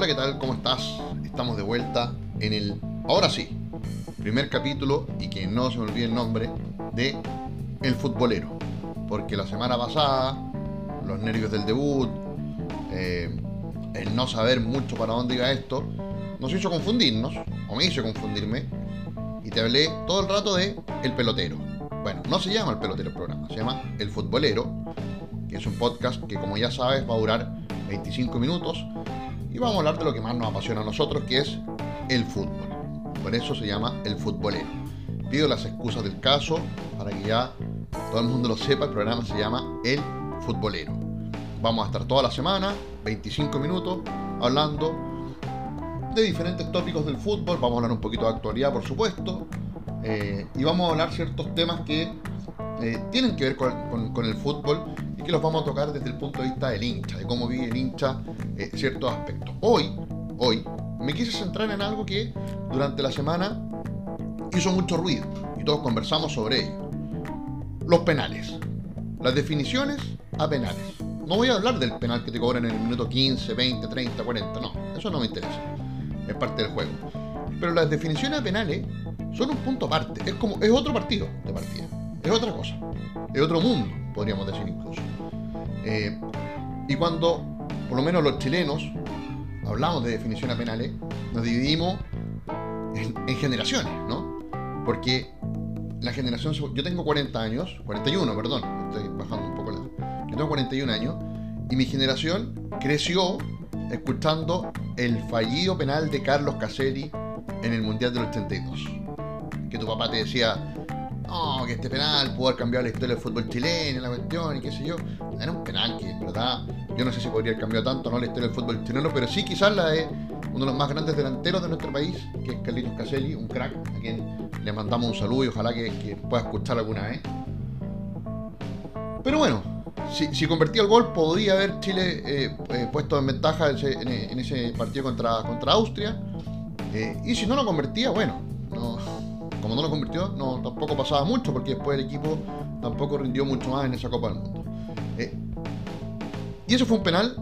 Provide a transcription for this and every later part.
Hola, ¿qué tal? ¿Cómo estás? Estamos de vuelta en el, ahora sí, primer capítulo, y que no se me olvide el nombre, de El Futbolero. Porque la semana pasada, los nervios del debut, eh, el no saber mucho para dónde iba esto, nos hizo confundirnos, o me hizo confundirme, y te hablé todo el rato de El Pelotero. Bueno, no se llama El Pelotero el programa, se llama El Futbolero, que es un podcast que como ya sabes va a durar 25 minutos y vamos a hablar de lo que más nos apasiona a nosotros, que es el fútbol. Por eso se llama el futbolero. Pido las excusas del caso para que ya todo el mundo lo sepa, el programa se llama El Futbolero. Vamos a estar toda la semana, 25 minutos, hablando de diferentes tópicos del fútbol, vamos a hablar un poquito de actualidad, por supuesto, eh, y vamos a hablar ciertos temas que eh, tienen que ver con, el fútbol los vamos a tocar desde el punto de vista del hincha, de cómo vive el hincha eh, ciertos aspectos. Hoy, hoy, me quise centrar en algo que durante la semana hizo mucho ruido y todos conversamos sobre ello. Los penales. Las definiciones a penales. No voy a hablar del penal que te cobran en el minuto 15, 20, 30, 40, no, eso no me interesa. Es parte del juego. Pero las definiciones a penales son un punto aparte, es como es otro partido de partida es otra cosa, es otro mundo, podríamos decir incluso. Eh, y cuando, por lo menos los chilenos, hablamos de definición a penales, nos dividimos en, generaciones, ¿no? Porque la generación, yo tengo 40 años, 41, perdón, estoy bajando un poco la... Yo tengo 41 años y mi generación creció escuchando el fallido penal de Carlos Caselli en el Mundial del 82. Que tu papá te decía, no, que este penal pudo haber cambiado la historia del fútbol chileno, la cuestión y qué sé yo. Era un penal que, en verdad, yo no sé si podría haber cambiado tanto la historia del fútbol chileno, pero sí quizás la de uno de los más grandes delanteros de nuestro país, que es Carlitos Caselli, un crack, a quien le mandamos un saludo y ojalá que, pueda escuchar alguna vez. Pero bueno, si, convertía el gol, podría haber Chile eh, eh, puesto en ventaja en ese, partido contra, contra Austria. Eh, y si no lo convertía, bueno, no, como no lo convirtió, no, tampoco pasaba mucho porque después el equipo tampoco rindió mucho más en esa Copa del Mundo. Eh, y eso fue un penal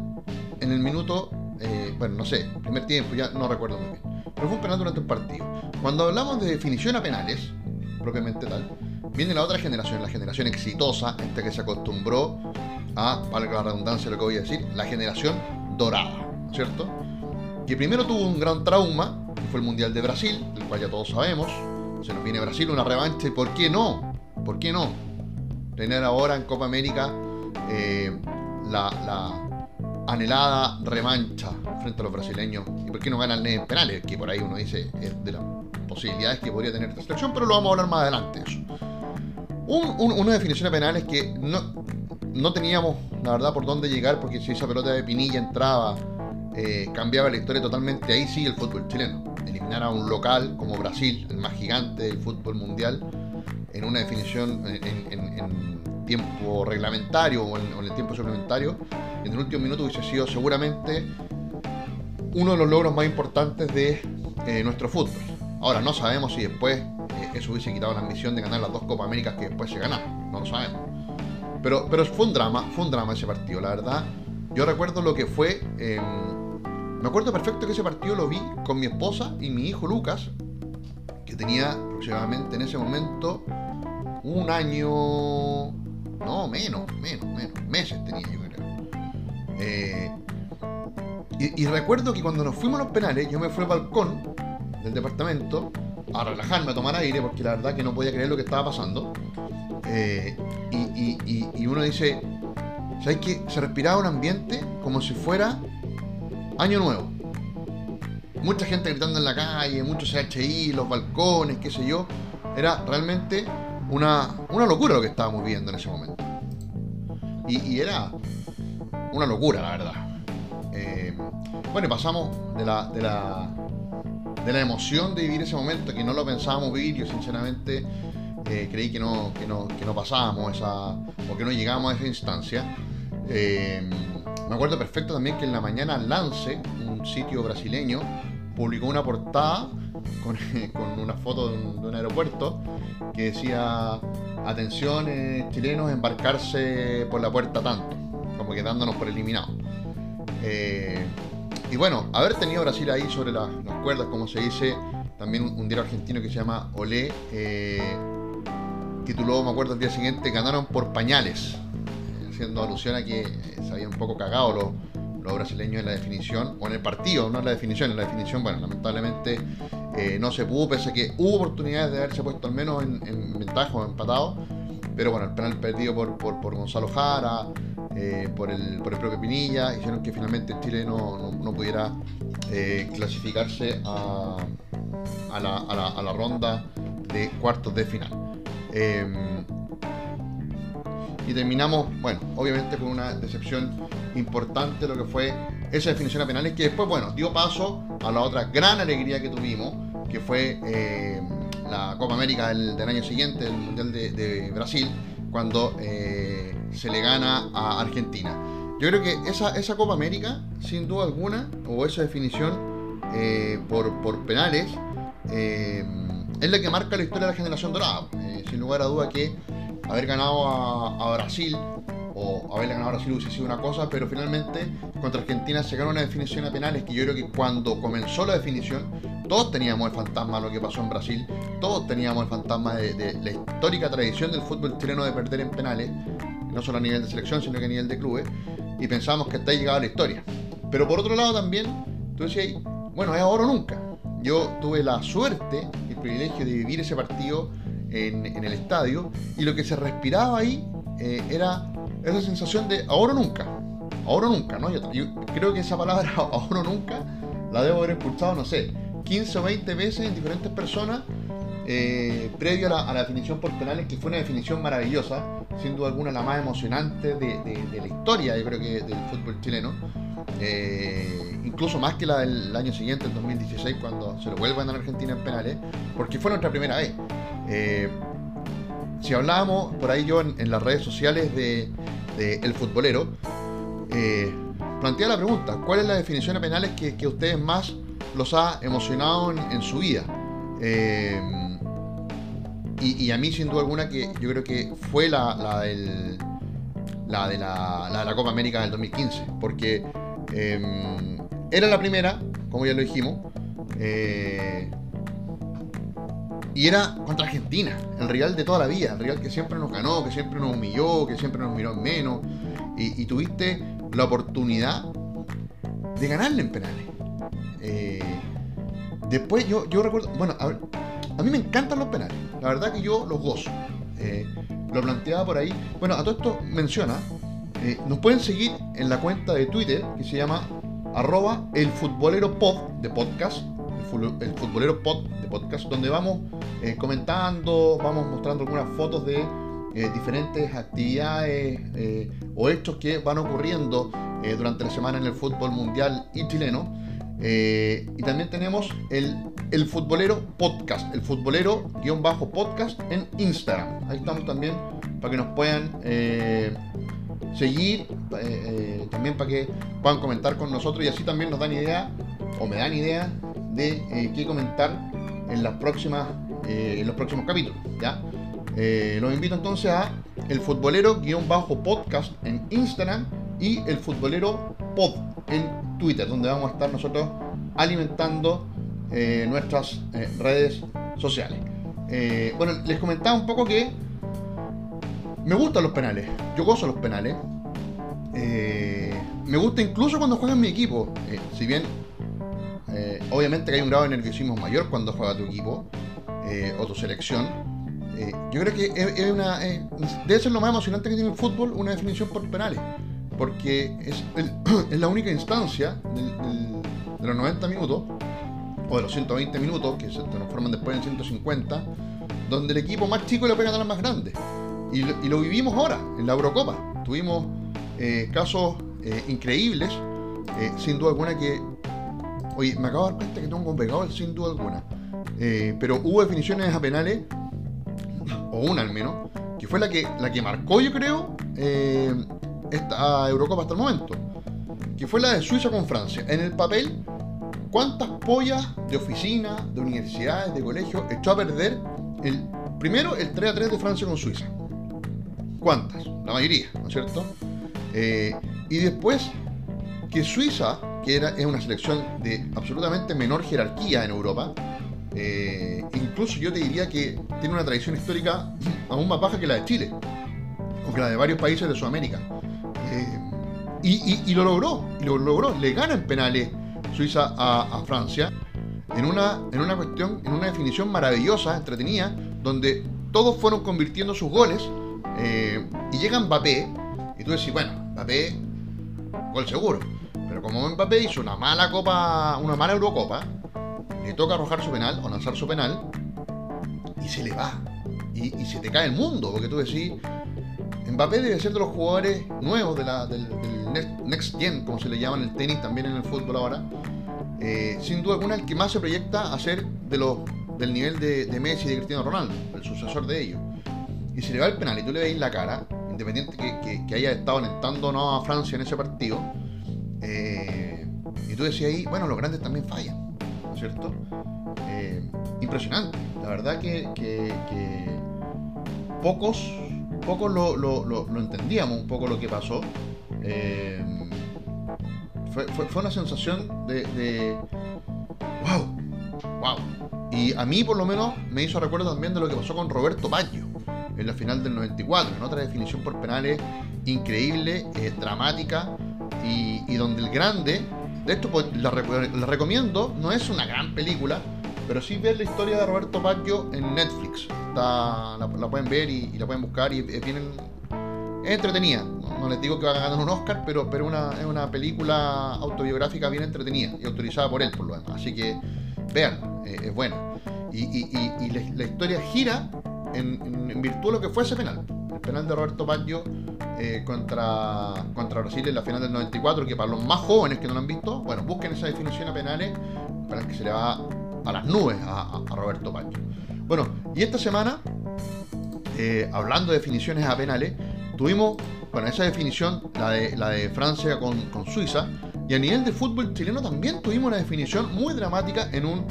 en el minuto, eh, bueno, no sé, primer tiempo, ya no recuerdo muy bien. Pero fue un penal durante un partido. Cuando hablamos de definición a penales, propiamente tal, viene la otra generación, la generación exitosa, esta que se acostumbró a, valga la redundancia lo que voy a decir, la generación dorada, ¿cierto? Que primero tuvo un gran trauma, que fue el Mundial de Brasil, el cual ya todos sabemos, se nos viene Brasil, una revancha, ¿y por qué no? ¿Por qué no? Tener ahora en Copa América eh, la, anhelada revancha frente a los brasileños. ¿Y por qué no ganan en penales? Que por ahí uno dice es de las posibilidades que podría tener esta selección, pero lo vamos a hablar más adelante. Eso. una definición de penales que no, no teníamos, la verdad, por dónde llegar, porque si esa pelota de Pinilla entraba, eh, cambiaba la historia totalmente. Ahí sí el fútbol chileno eliminar a un local como Brasil, el más gigante del fútbol mundial, en una definición en, tiempo reglamentario o en, el tiempo suplementario, en el último minuto hubiese sido seguramente uno de los logros más importantes de eh, nuestro fútbol. Ahora, no sabemos si después eh, eso hubiese quitado la ambición de ganar las dos Copas Américas que después se ganaron, no lo sabemos. Pero, pero fue un drama, fue un drama ese partido, la verdad. Yo recuerdo lo que fue me acuerdo perfecto que ese partido lo vi con mi esposa y mi hijo Lucas, que tenía aproximadamente en ese momento un año, no, menos, menos, menos, meses tenía yo creo. Eh, y, recuerdo que cuando nos fuimos a los penales, yo me fui al balcón del departamento a relajarme, a tomar aire, porque la verdad que no podía creer lo que estaba pasando. Eh, y, y, uno dice, ¿sabes qué? Se respiraba un ambiente como si fuera Año nuevo. Mucha gente gritando en la calle, muchos CHI, los balcones, qué sé yo. Era realmente una, locura lo que estábamos viviendo en ese momento. Y, era una locura, la verdad. Eh, bueno, y pasamos de la, de la, de la emoción de vivir ese momento, que no lo pensábamos vivir. Yo, sinceramente, eh, creí que no, que no, que no pasábamos esa, o que no llegábamos a esa instancia. Eh, me acuerdo perfecto también que en la mañana Lance, un sitio brasileño, publicó una portada con, una foto de un, aeropuerto que decía, atención eh, chilenos, embarcarse por la puerta tanto, como que dándonos por eliminados. Eh, y bueno, haber tenido Brasil ahí sobre las cuerdas, como se dice, también un, diario argentino que se llama Olé, eh, tituló, me acuerdo, el día siguiente, ganaron por pañales, haciendo alusión a que se habían un poco cagado los, los brasileños en la definición, o en el partido, no en la definición, en la definición, bueno, lamentablemente no se pudo, pese a que hubo oportunidades de haberse puesto al menos en, en ventaja o empatado, pero bueno, el penal perdido por, por, por Gonzalo Jara, eh, por, el, por el propio Pinilla, hicieron que finalmente Chile no, no, pudiera eh, clasificarse a, a, la, a, la, ronda de cuartos de final. Y terminamos, bueno, obviamente con una decepción importante lo que fue esa definición a penales, que después, bueno, dio paso a la otra gran alegría que tuvimos, que fue eh, la Copa América del, año siguiente, el Mundial de, Brasil, cuando eh, se le gana a Argentina. Yo creo que esa, esa Copa América, sin duda alguna, o esa definición eh, por, penales, eh, es la que marca la historia de la generación dorada. sin lugar a duda que haber ganado a, Brasil o haberle ganado a Brasil hubiese sido una cosa, pero finalmente contra Argentina se ganó una definición a penales que yo creo que cuando comenzó la definición todos teníamos el fantasma de lo que pasó en Brasil, todos teníamos el fantasma de, la histórica tradición del fútbol chileno de perder en penales, no solo a nivel de selección, sino que a nivel de clubes, y pensábamos que hasta ahí llegaba la historia. Pero por otro lado también, tú decías, bueno, es ahora o nunca. Yo tuve la suerte y el privilegio de vivir ese partido en, el estadio, y lo que se respiraba ahí eh, era esa sensación de ahora o nunca. Ahora nunca, ¿no? Yo, creo que esa palabra ahora nunca la debo haber escuchado, no sé, 15 o 20 veces en diferentes personas eh, previo a la, definición por penales, que fue una definición maravillosa, sin duda alguna la más emocionante de, la historia, yo creo que del fútbol chileno, eh, incluso más que la del año siguiente, el 2016, cuando se lo vuelvan a Argentina en penales, porque fue nuestra primera vez. Eh, si hablábamos por ahí yo en, las redes sociales de, El Futbolero, plantea la pregunta, ¿cuál es la definición de penales que, que ustedes más los ha emocionado en, su vida. Eh, y, a mí, sin duda alguna, que yo creo que fue la, de, la, Copa América del 2015, porque em, era la primera, como ya lo dijimos, eh, y era contra Argentina, el Real de toda la vida, el Real que siempre nos ganó, que siempre nos humilló, que siempre nos miró en menos, y, y tuviste la oportunidad de ganarle en penales. Eh, después yo, yo recuerdo, bueno, a, mí me encantan los penales, la verdad que yo los gozo. Eh, lo planteaba por ahí. Bueno, a todo esto menciona, eh, nos pueden seguir en la cuenta de Twitter que se llama arroba el futbolero pod de podcast, el, futbolero pod de podcast, donde vamos comentando, vamos mostrando algunas fotos de diferentes actividades o hechos que van ocurriendo durante la semana en el fútbol mundial y chileno. Eh, y también tenemos el, el futbolero podcast, el futbolero guion bajo podcast en Instagram. Ahí estamos también para que nos puedan eh, seguir, eh, también para que puedan comentar con nosotros y así también nos dan idea o me dan idea de qué comentar en las próximas en los próximos capítulos. ¿ya? los invito entonces a el futbolero guion bajo podcast en Instagram y el futbolero pod en Twitter, donde vamos a estar nosotros alimentando eh, nuestras eh, redes sociales. Eh, bueno, les comentaba un poco que me gustan los penales, yo gozo los penales. me gusta incluso cuando juega en mi equipo, si bien obviamente que hay un grado de nerviosismo mayor cuando juega tu equipo o tu selección. yo creo que es, una, debe ser lo más emocionante que tiene el fútbol, una definición por penales porque es, es la única instancia de los 90 minutos, o de los 120 minutos, que se transforman después en 150, donde el equipo más chico le puede ganar al más grande. Y, lo vivimos ahora, en la Eurocopa. Tuvimos eh, casos eh, increíbles, eh, sin duda alguna que... Oye, me acabo de dar cuenta que tengo un pegado, sin duda alguna. pero hubo definiciones a penales, o una al menos, que fue la que, la que marcó, yo creo, esta Eurocopa hasta el momento, que fue la de Suiza con Francia. En el papel, ¿cuántas pollas de oficina, de universidades, de colegios echó a perder el primero el 3 a 3 de Francia con Suiza? ¿Cuántas? La mayoría, ¿no es cierto? Eh, y después que Suiza era, es una selección de absolutamente menor jerarquía en Europa. Eh, incluso yo te diría que tiene una tradición histórica aún más baja que la de Chile, o que la de varios países de Sudamérica. Eh, y, lo logró, lo logró, le gana en penales Suiza a, Francia en una, en una cuestión, en una definición maravillosa, entretenida, donde todos fueron convirtiendo sus goles eh, y llega Mbappé y tú decís, bueno, Mbappé, gol seguro. Como Mbappé hizo una mala copa, una mala Eurocopa, le toca arrojar su penal o lanzar su penal y se le va. Y, se te cae el mundo, porque tú decís, Mbappé debe ser de los jugadores nuevos de la, del, Next Gen, como se le llama en el tenis, también en el fútbol ahora. Eh, sin duda alguna, el que más se proyecta a ser de los, del nivel de, de Messi y de Cristiano Ronaldo, el sucesor de ellos. Y se le va el penal y tú le veis la cara, independiente que, haya estado alentando o no a Francia en ese partido, eh, y tú decías ahí, bueno, los grandes también fallan, ¿no es cierto? Eh, impresionante. La verdad que, pocos, pocos lo, entendíamos un poco lo que pasó. Eh, fue, una sensación de, ¡Wow! ¡Wow! Y a mí, por lo menos, me hizo recuerdo también de lo que pasó con Roberto Baggio en la final del 94, en otra definición por penales increíble, dramática y, donde el grande, de esto pues, la, recomiendo, no es una gran película, pero sí ver la historia de Roberto Baggio en Netflix. la, pueden ver y, la pueden buscar y es bien entretenida. No, les digo que va a ganar un Oscar, pero, pero una, es una película autobiográfica bien entretenida y autorizada por él, por lo demás. Así que vean, eh, es buena. Y, la, historia gira en, virtud de lo que fue ese penal. El penal de Roberto Baggio eh, contra, contra Brasil en la final del 94, que para los más jóvenes que no lo han visto, bueno, busquen esa definición a penales para que se le va a las nubes a, Roberto Baggio. Bueno, y esta semana, eh, hablando de definiciones a penales, tuvimos, bueno, esa definición, la de, la de Francia con, con Suiza, y a nivel de fútbol chileno también tuvimos una definición muy dramática en un,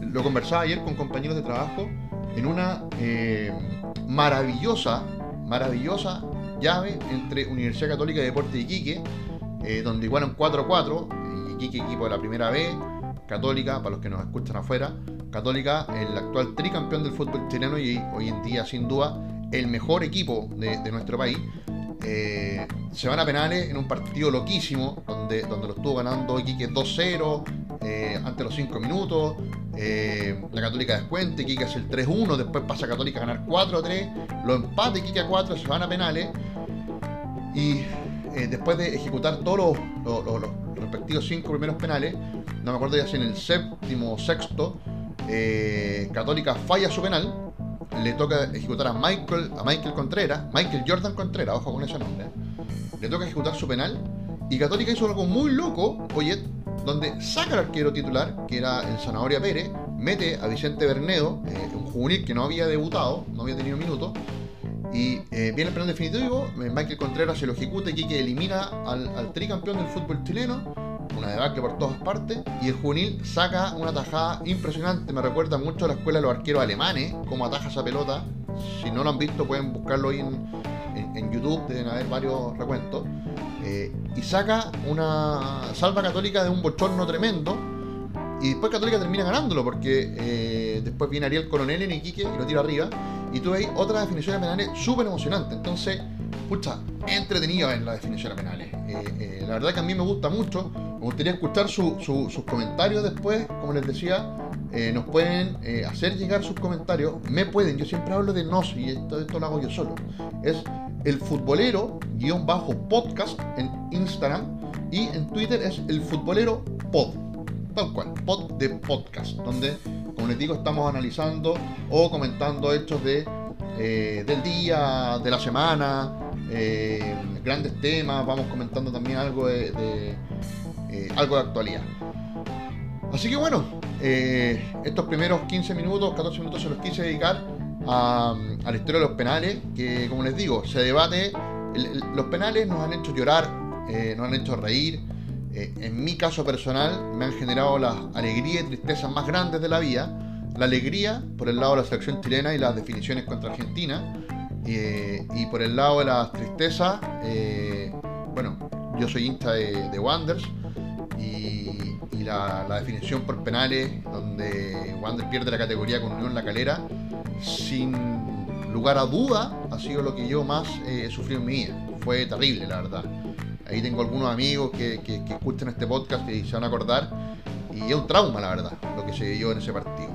lo conversaba ayer con compañeros de trabajo, en una eh, maravillosa, maravillosa llave entre Universidad Católica de Deporte de Iquique, eh, donde igualan 4-4, Iquique equipo de la primera B, Católica, para los que nos escuchan afuera, Católica, el actual tricampeón del fútbol chileno y hoy en día sin duda el mejor equipo de, nuestro país. Eh, se van a penales en un partido loquísimo, donde, donde lo estuvo ganando Iquique 2-0, eh, antes de los 5 minutos. Eh, la Católica descuente, Iquique hace el 3-1, después pasa Católica a ganar 4-3, lo empate Iquique a 4, se van a penales. Y eh, después de ejecutar todos los, respectivos 5 primeros penales, no me acuerdo ya si en el séptimo o sexto, Católica falla su penal, le toca ejecutar a Michael, a Michael Contreras, Michael Jordan Contreras, ojo con ese nombre, le toca ejecutar su penal y Católica hizo algo muy loco, oye, donde saca al arquero titular, que era el Zanahoria Pérez, mete a Vicente Bernedo, eh, un juvenil que no había debutado, no había tenido minutos, y eh, viene el penal definitivo, eh, Michael Contreras se lo ejecuta y que elimina al, tricampeón del fútbol chileno, una debacle por todas partes, y el juvenil saca una tajada impresionante, me recuerda mucho a la escuela de los arqueros alemanes, como ataja esa pelota, si no lo han visto pueden buscarlo ahí en YouTube, deben haber varios recuentos. Eh, y saca una salva católica de un bochorno tremendo. Y después Católica termina ganándolo porque eh, después viene Ariel Coronel en Iquique y lo tira arriba. Y tú veis otra definición de penales súper emocionante. Entonces, pucha, entretenido en la definición de penales. Eh, la verdad que a mí me gusta mucho. Me gustaría escuchar sus comentarios después. Como les decía, nos pueden hacer llegar sus comentarios. Me pueden, yo siempre hablo de nos y esto, esto lo hago yo solo. Es el futbolero guion bajo podcast en Instagram y en Twitter es el futbolero pod, tal cual, pod de podcast, donde, como les digo, estamos analizando o comentando hechos de, eh, del día, de la semana, eh, grandes temas, vamos comentando también algo de, eh, algo de actualidad. Así que bueno, estos primeros 15 minutos, 14 minutos se los quise dedicar a, la historia de los penales, que como les digo, se debate, los penales nos han hecho llorar, nos han hecho reír, eh, en mi caso personal me han generado las alegrías y tristezas más grandes de la vida, la alegría por el lado de la selección chilena y las definiciones contra Argentina, eh, y por el lado de las tristezas, bueno, yo soy hincha de, de y, la, definición por penales, donde Wander pierde la categoría con Unión La Calera, sin lugar a duda, ha sido lo que yo más eh, he sufrido en mi vida. Fue terrible, la verdad. Ahí tengo algunos amigos que, escuchan este podcast y se van a acordar. Y es un trauma, la verdad, lo que se dio en ese partido.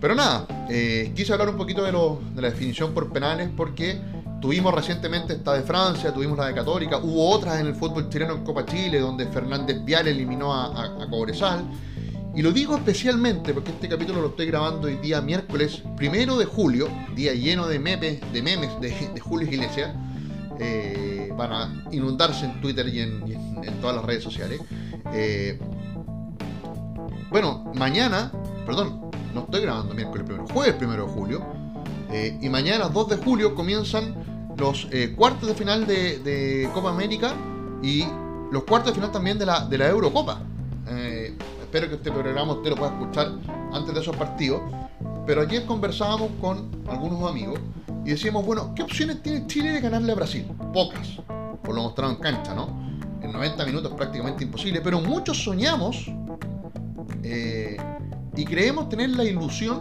Pero nada, eh, quise hablar un poquito de, de la definición por penales porque Tuvimos recientemente esta de Francia, tuvimos la de Católica, hubo otras en el fútbol chileno en Copa Chile, donde Fernández Vial eliminó a, Cobresal. Y lo digo especialmente porque este capítulo lo estoy grabando el día miércoles primero de julio, día lleno de memes, de, memes de, Julio Iglesias. Eh, van a inundarse en Twitter y en, todas las redes sociales. Eh, bueno, mañana, perdón, no estoy grabando miércoles primero, jueves primero de julio. Eh, y mañana, 2 de julio, comienzan los eh, cuartos de final de, Copa América y los cuartos de final también de la, de la Eurocopa. Espero que este programa usted lo pueda escuchar antes de esos partidos. Pero ayer conversábamos con algunos amigos y decíamos, bueno, ¿qué opciones tiene Chile de ganarle a Brasil? Pocas, por lo mostrado en cancha, ¿no? En 90 minutos prácticamente imposible, pero muchos soñamos eh, y creemos tener la ilusión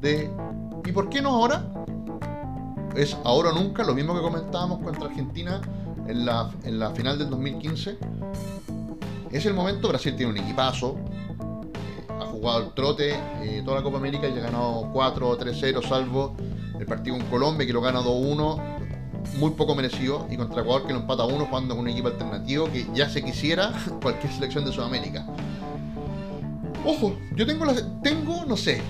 de, ¿y por qué no ahora? es ahora o nunca, lo mismo que comentábamos contra Argentina en la, en la final del 2015. Es el momento, Brasil tiene un equipazo, eh, ha jugado el trote eh, toda la Copa América y ha ganado 4 3-0, salvo el partido con Colombia que lo gana 2-1, muy poco merecido, y contra Ecuador que lo empata 1 jugando con un equipo alternativo que ya se quisiera cualquier selección de Sudamérica. Ojo, yo tengo, la, tengo no sé,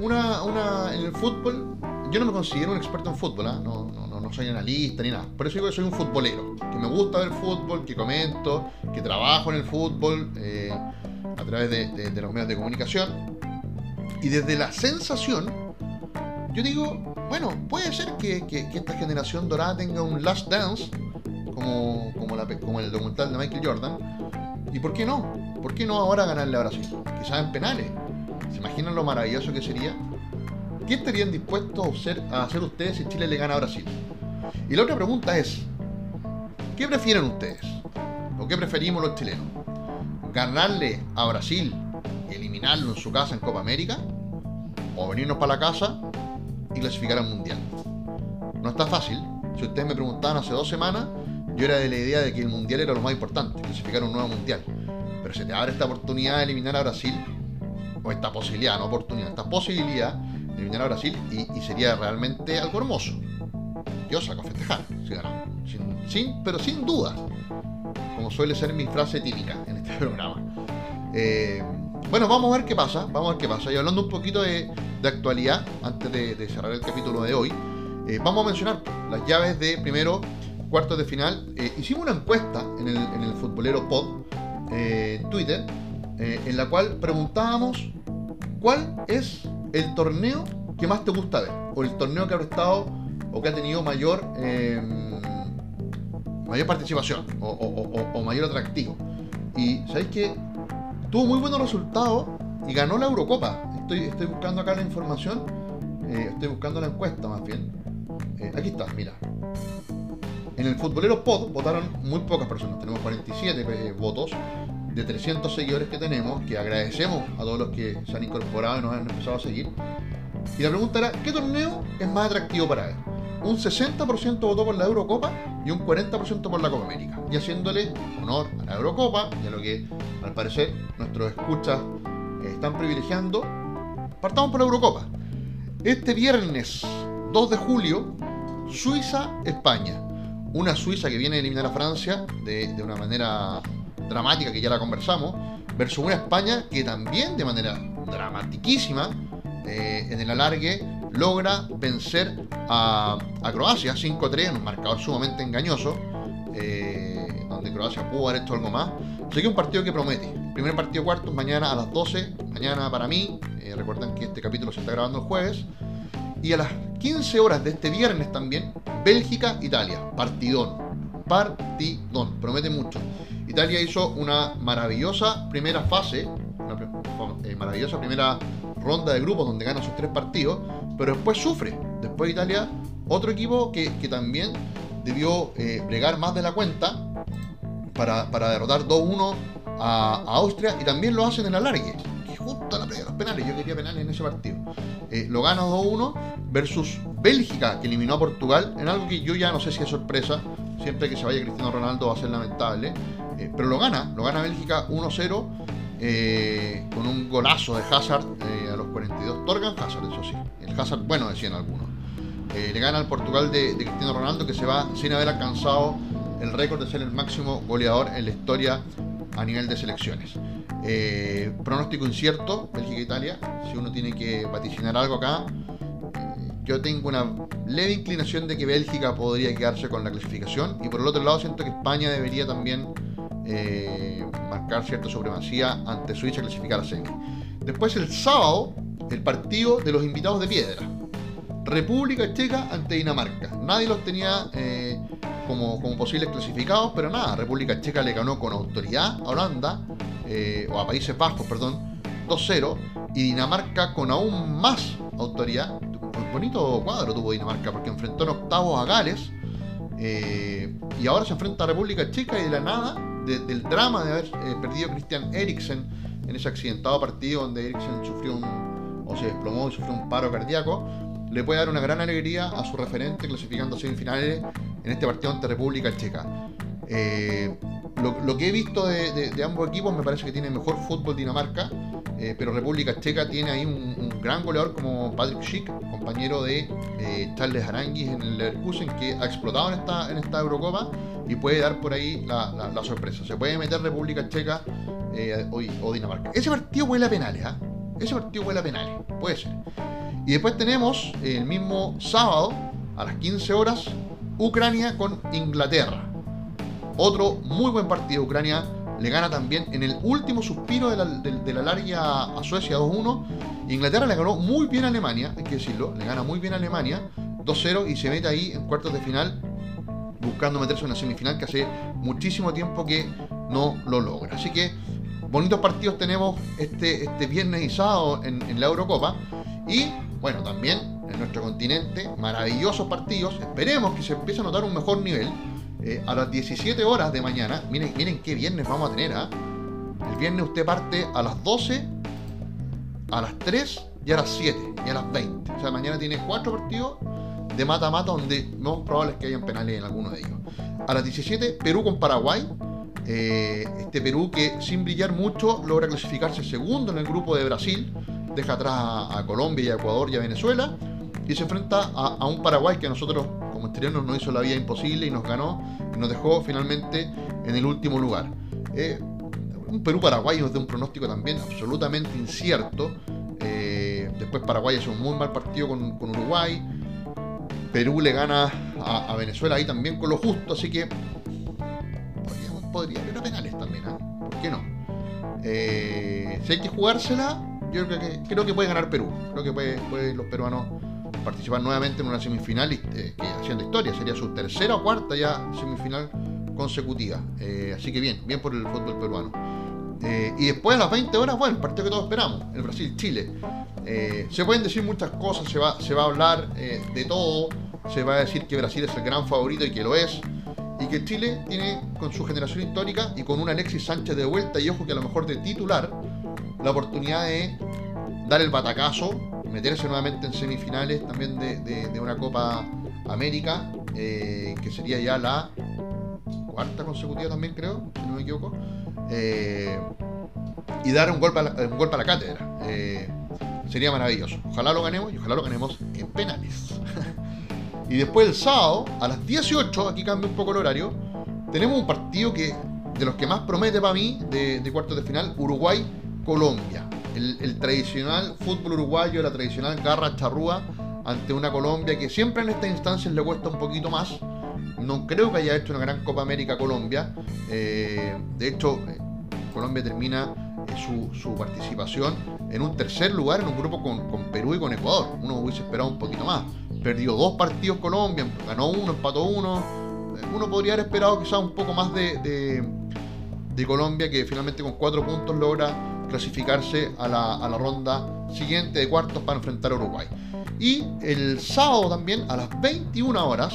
una, una en el fútbol yo no me considero un experto en fútbol, ¿ah? no, no, no, soy analista ni nada. Por eso digo que soy un futbolero, que me gusta ver fútbol, que comento, que trabajo en el fútbol eh, a través de, los medios de comunicación. Y desde la sensación, yo digo, bueno, puede ser que, esta generación dorada tenga un Last Dance, como, el documental de Michael Jordan. ¿Y por qué no? ¿Por qué no ahora ganarle a Brasil? Quizás en penales. ¿Se imaginan lo maravilloso que sería? ¿Qué estarían dispuestos a hacer, ustedes si Chile le gana a Brasil? Y la otra pregunta es, ¿qué prefieren ustedes? ¿O qué preferimos los chilenos? ¿Ganarle a Brasil y eliminarlo en su casa en Copa América? ¿O venirnos para la casa y clasificar al Mundial? No está fácil. Si ustedes me preguntaban hace dos semanas, yo era de la idea de que el Mundial era lo más importante, clasificar un nuevo Mundial. Pero se te abre esta oportunidad de eliminar a Brasil, o esta posibilidad, no oportunidad, esta posibilidad eliminar a Brasil y, sería realmente algo hermoso. Yo saco a festejar si ganamos. Sin, pero sin duda. Como suele ser mi frase típica en este programa. Eh, bueno, vamos a ver qué pasa. Vamos a ver qué pasa. Y hablando un poquito de, actualidad, antes de, cerrar el capítulo de hoy, eh, vamos a mencionar las llaves de primero, cuartos de final. Eh, hicimos una encuesta en el, en el Futbolero Pod, en Twitter, en la cual preguntábamos cuál es el torneo que más te gusta ver, o el torneo que ha estado o que ha tenido mayor, em, mayor participación o, mayor atractivo. Y sabéis que tuvo muy buenos resultados y ganó la Eurocopa. Estoy, estoy buscando acá la información, eh, estoy buscando la encuesta más bien. Eh, aquí está, mira. En el futbolero pod votaron muy pocas personas, tenemos 47 eh, votos de 300 seguidores que tenemos, que agradecemos a todos los que se han incorporado y nos han empezado a seguir. Y la pregunta era, ¿qué torneo es más atractivo para él? Un 60% votó por la Eurocopa y un 40% por la Copa América. Y haciéndole honor a la Eurocopa y a lo que al parecer nuestros escuchas eh, están privilegiando, partamos por la Eurocopa. Este viernes 2 de julio, Suiza-España. Una Suiza que viene a eliminar a Francia de, de una manera dramática que ya la conversamos, versus una España que también de manera dramatiquísima eh, en el alargue logra vencer a, Croacia 5-3 en un marcador sumamente engañoso, eh, donde Croacia pudo haber hecho algo más. Así que un partido que promete. primer partido cuarto mañana a las 12, mañana para mí, eh, recuerden que este capítulo se está grabando el jueves, y a las 15 horas de este viernes también, Bélgica-Italia, partidón, partidón, promete mucho. Italia hizo una maravillosa primera fase, una eh, maravillosa primera ronda de grupos donde gana sus tres partidos, pero después sufre. Después Italia, otro equipo que, también debió eh, más de la cuenta, para, derrotar 2-1 a, Austria y también lo hacen en alargue, que justo a la de los penales, yo quería penales en ese partido. Eh, lo gana 2-1 versus Bélgica, que eliminó a Portugal, en algo que yo ya no sé si es sorpresa, siempre que se vaya Cristiano Ronaldo va a ser lamentable, eh, pero lo gana, lo gana Bélgica 1-0 eh, con un golazo de Hazard 42. Torgan Hazard, eso sí, el Hazard bueno decían algunos. le gana al Portugal de, de Cristiano Ronaldo que se va sin haber alcanzado el récord de ser el máximo goleador en la historia a nivel de selecciones. Eh, pronóstico incierto, Bélgica-Italia. Si uno tiene que vaticinar algo acá, eh, yo tengo una leve inclinación de que Bélgica podría quedarse con la clasificación. Y por el otro lado, siento que España debería también eh, marcar cierta supremacía ante Suiza y clasificar a semi. Después, el sábado, el partido de los invitados de piedra. República Checa ante Dinamarca. Nadie los tenía como, posibles clasificados, pero nada, República Checa le ganó con autoridad a Holanda, eh, o a Países Bajos, perdón, 2-0, y Dinamarca con aún más autoridad. Un bonito cuadro tuvo Dinamarca, porque enfrentó en octavos a Gales, eh, y ahora se enfrenta a República Checa y de la nada, del drama de haber eh, perdido Christian Eriksen en ese accidentado partido donde Eriksen sufrió un, o se desplomó y sufrió un paro cardíaco, le puede dar una gran alegría a su referente clasificando a semifinales en este partido ante República Checa. Eh, lo, que he visto de, ambos equipos me parece que tiene mejor fútbol Dinamarca, eh, pero República Checa tiene ahí un, gran goleador como Patrick Schick, compañero de eh, Charles Aranguis en el Leverkusen, que ha explotado en esta, Eurocopa y puede dar por ahí la, sorpresa. Se puede meter República Checa o, Dinamarca. Ese partido huele a penales, ¿ah? Ese partido huele a penales, puede ser. Y después tenemos el mismo sábado, a las 15 horas, Ucrania con Inglaterra. Otro muy buen partido. Ucrania le gana también en el último suspiro de la, de, a Suecia 2-1. Inglaterra le ganó muy bien a Alemania, hay que decirlo, le gana muy bien a Alemania 2-0 y se mete ahí en cuartos de final buscando meterse en una semifinal que hace muchísimo tiempo que no lo logra. Así que bonitos partidos tenemos este, este viernes y sábado en, en la Eurocopa. Y bueno, también en nuestro continente, maravillosos partidos, esperemos que se empiece a notar un mejor nivel. Eh, a las 17 horas de mañana, miren, miren qué viernes vamos a tener, ¿ah? El viernes usted parte a las 12, a las 3 y a las 7 y a las 20. O sea, mañana tiene cuatro partidos de mata-mata donde no probable que hayan penales en alguno de ellos. A las 17, Perú con Paraguay. Eh, este Perú que sin brillar mucho logra clasificarse segundo en el grupo de Brasil, deja atrás a Colombia y a Ecuador y a Venezuela y se enfrenta a, un Paraguay que a nosotros como exteriores nos hizo la vida imposible y nos ganó y nos dejó finalmente en el último lugar. Eh, un Perú-Paraguay nos da un pronóstico también absolutamente incierto. Eh, después Paraguay hace un muy mal partido con, Uruguay. Perú le gana a, Venezuela ahí también con lo justo, así que podría, haber penales también, ¿ah? ¿por qué no? Eh, si hay que jugársela, yo creo que, creo que puede ganar Perú. Creo que puede los peruanos participar nuevamente en una semifinal eh, que haciendo historia, sería su tercera o cuarta ya semifinal consecutiva. Eh, así que bien, bien por el fútbol peruano. Eh, y después a las 20 horas, bueno, el partido que todos esperamos, el Brasil-Chile. se pueden decir muchas cosas, se va, se va a hablar de todo, se va a decir que Brasil es el gran favorito y que lo es, y que Chile tiene con su generación histórica y con un Alexis Sánchez de vuelta y ojo que a lo mejor de titular, la oportunidad de dar el batacazo meterse nuevamente en semifinales también de, una Copa América, eh, que sería ya la cuarta consecutiva también creo, si no me equivoco, eh, y dar un golpe a la, un golpe a la cátedra. Eh, sería maravilloso. Ojalá lo ganemos y ojalá lo ganemos en penales. y después el sábado, a las 18, aquí cambia un poco el horario, tenemos un partido que de los que más promete para mí de, cuartos de final, Uruguay-Colombia el, tradicional fútbol uruguayo, la tradicional garra charrúa ante una Colombia que siempre en estas instancias le cuesta un poquito más. No creo que haya hecho una gran Copa América Colombia. Eh, de hecho, eh, Colombia termina eh, su, participación en un tercer lugar en un grupo con, Perú y con Ecuador. Uno hubiese esperado un poquito más. Perdió dos partidos Colombia, ganó uno, empató uno. Uno podría haber esperado quizás un poco más de, de Colombia que finalmente con cuatro puntos logra clasificarse a la, ronda siguiente de cuartos para enfrentar a Uruguay. Y el sábado también a las 21 horas,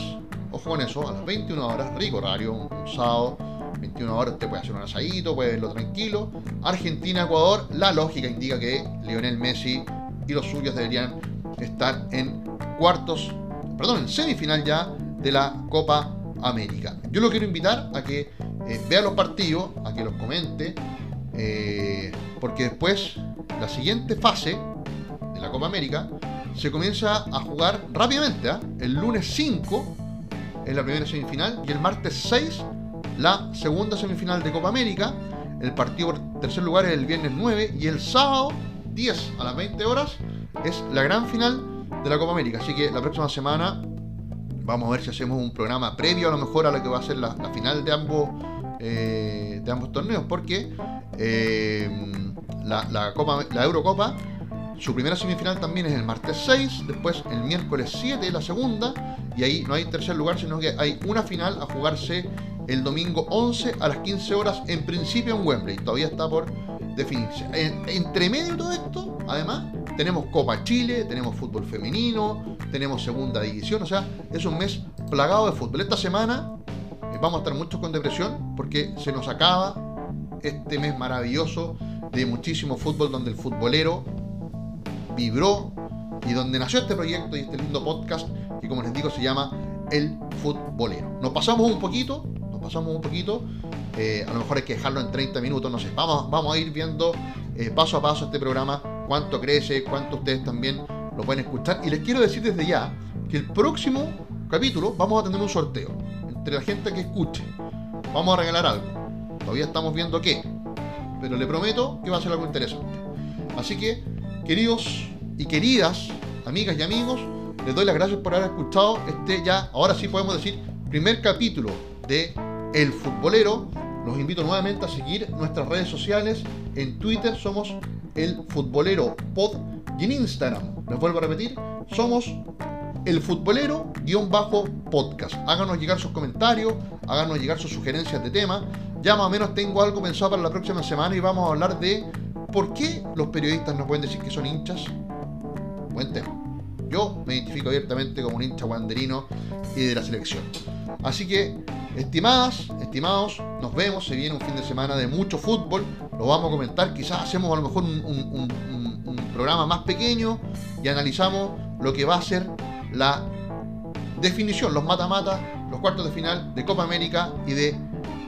ojo con eso, a las 21 horas, rico horario, un, sábado, 21 horas usted puede hacer un asadito, puede verlo tranquilo. Argentina-Ecuador, la lógica indica que Lionel Messi y los suyos deberían estar en cuartos, perdón, en semifinal ya de la Copa América. Yo lo quiero invitar a que eh, vea los partidos, a que los comente, eh, porque después la siguiente fase de la Copa América se comienza a jugar rápidamente. ¿ah? El lunes 5 es la primera semifinal y el martes 6 la segunda semifinal de Copa América. El partido por tercer lugar es el viernes 9 y el sábado 10 a las 20 horas es la gran final de la Copa América. Así que la próxima semana vamos a ver si hacemos un programa previo a lo mejor a lo que va a ser la, final de ambos, eh, de ambos torneos, porque eh, la, Copa, la Eurocopa, su primera semifinal también es el martes 6, después el miércoles 7 la segunda, y ahí no hay tercer lugar, sino que hay una final a jugarse el domingo 11 a las 15 horas, en principio en Wembley, todavía está por definirse. entre medio de todo esto, además, tenemos Copa Chile, tenemos fútbol femenino, tenemos segunda división, o sea, es un mes plagado de fútbol. Esta semana eh, vamos a estar muchos con depresión porque se nos acaba este mes maravilloso de muchísimo fútbol donde el futbolero vibró y donde nació este proyecto y este lindo podcast que como les digo se llama El Futbolero. Nos pasamos un poquito, nos pasamos un poquito, eh, a lo mejor hay que dejarlo en 30 minutos, no sé, vamos, vamos a ir viendo eh, paso a paso este programa, cuánto crece, cuánto ustedes también lo pueden escuchar. Y les quiero decir desde ya que el próximo capítulo vamos a tener un sorteo entre la gente que escuche. Vamos a regalar algo. Todavía estamos viendo qué, pero le prometo que va a ser algo interesante. Así que, queridos y queridas amigas y amigos, les doy las gracias por haber escuchado este ya, ahora sí podemos decir, primer capítulo de El Futbolero. Los invito nuevamente a seguir nuestras redes sociales. En Twitter somos El Futbolero Pod y en Instagram, les vuelvo a repetir, somos el futbolero-podcast. Háganos llegar sus comentarios, háganos llegar sus sugerencias de tema. Ya más o menos tengo algo pensado para la próxima semana y vamos a hablar de por qué los periodistas no pueden decir que son hinchas. Buen tema. Yo me identifico abiertamente como un hincha guanderino y de la selección. Así que, estimadas, estimados, nos vemos. Se viene un fin de semana de mucho fútbol. Lo vamos a comentar. Quizás hacemos a lo mejor un, programa más pequeño y analizamos lo que va a ser la definición, los mata-mata, los cuartos de final de Copa América y de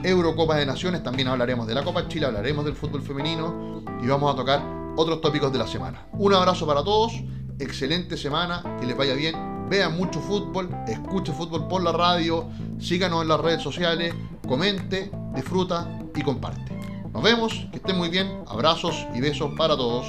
Eurocopa de Naciones. También hablaremos de la Copa Chile, hablaremos del fútbol femenino y vamos a tocar otros tópicos de la semana. Un abrazo para todos, excelente semana, que les vaya bien, vean mucho fútbol, escuche fútbol por la radio, síganos en las redes sociales, comente, disfruta y comparte. Nos vemos, que estén muy bien, abrazos y besos para todos.